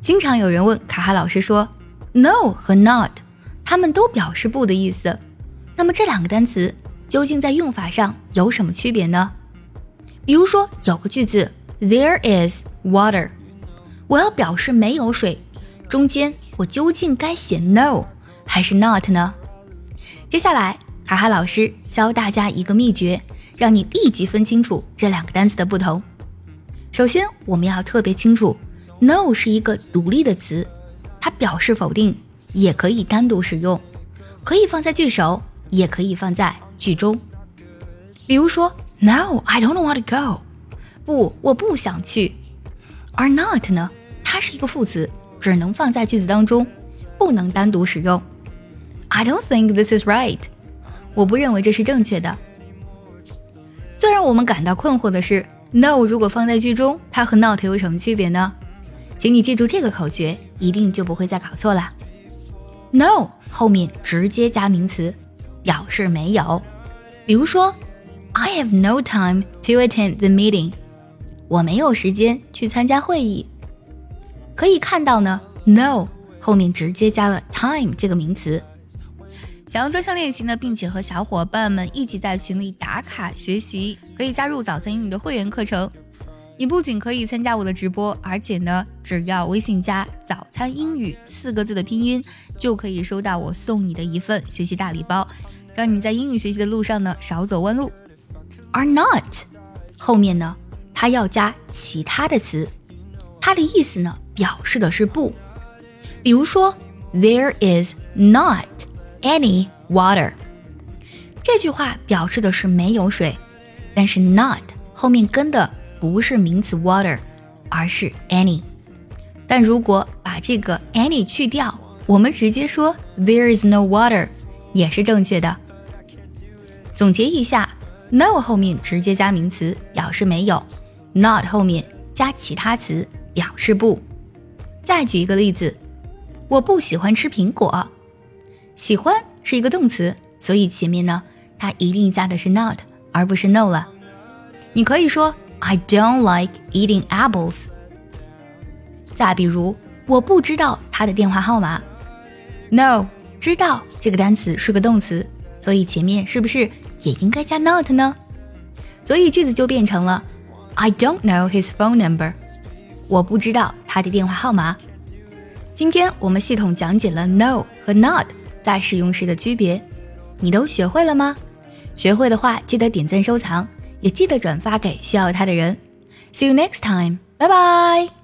经常有人问卡哈老师说，no 和 not，它们都表示不的意思。那么这两个单词究竟在用法上有什么区别呢？比如说有个句子，There is water，我要表示没有水，中间我究竟该写 no 还是 not 呢？接下来卡哈老师教大家一个秘诀，让你立即分清楚这两个单词的不同。首先，我们要特别清楚，no 是一个独立的词，它表示否定，也可以单独使用，可以放在句首，也可以放在句中。比如说，No, I don't want to go。不，我不想去。而 not 呢，它是一个副词，只能放在句子当中，不能单独使用。I don't think this is right。我不认为这是正确的。最让我们感到困惑的是。No，如果放在句中，它和 not 有什么区别呢？请你记住这个口诀，一定就不会再搞错了。No 后面直接加名词，表示没有。比如说，I have no time to attend the meeting。我没有时间去参加会议。可以看到呢，No 后面直接加了 time 这个名词。想要专项练习呢，并且和小伙伴们一起在群里打卡学习，可以加入早餐英语的会员课程。你不仅可以参加我的直播，而且呢，只要微信加“早餐英语”四个字的拼音，就可以收到我送你的一份学习大礼包，让你在英语学习的路上呢少走弯路。而 not 后面呢，它要加其他的词，它的意思呢表示的是不。比如说，There is not。Any water，这句话表示的是没有水，但是 not 后面跟的不是名词 water，而是 any。但如果把这个 any 去掉，我们直接说 there is no water 也是正确的。总结一下，no 后面直接加名词表示没有，not 后面加其他词表示不。再举一个例子，我不喜欢吃苹果。喜欢是一个动词，所以前面呢，它一定加的是 not 而不是 no 了。你可以说 I don't like eating apples。再比如，我不知道他的电话号码。No，知道这个单词是个动词，所以前面是不是也应该加 not 呢？所以句子就变成了 I don't know his phone number。我不知道他的电话号码。今天我们系统讲解了 no 和 not。在使用时的区别，你都学会了吗？学会的话，记得点赞收藏，也记得转发给需要它的人。See you next time，拜拜。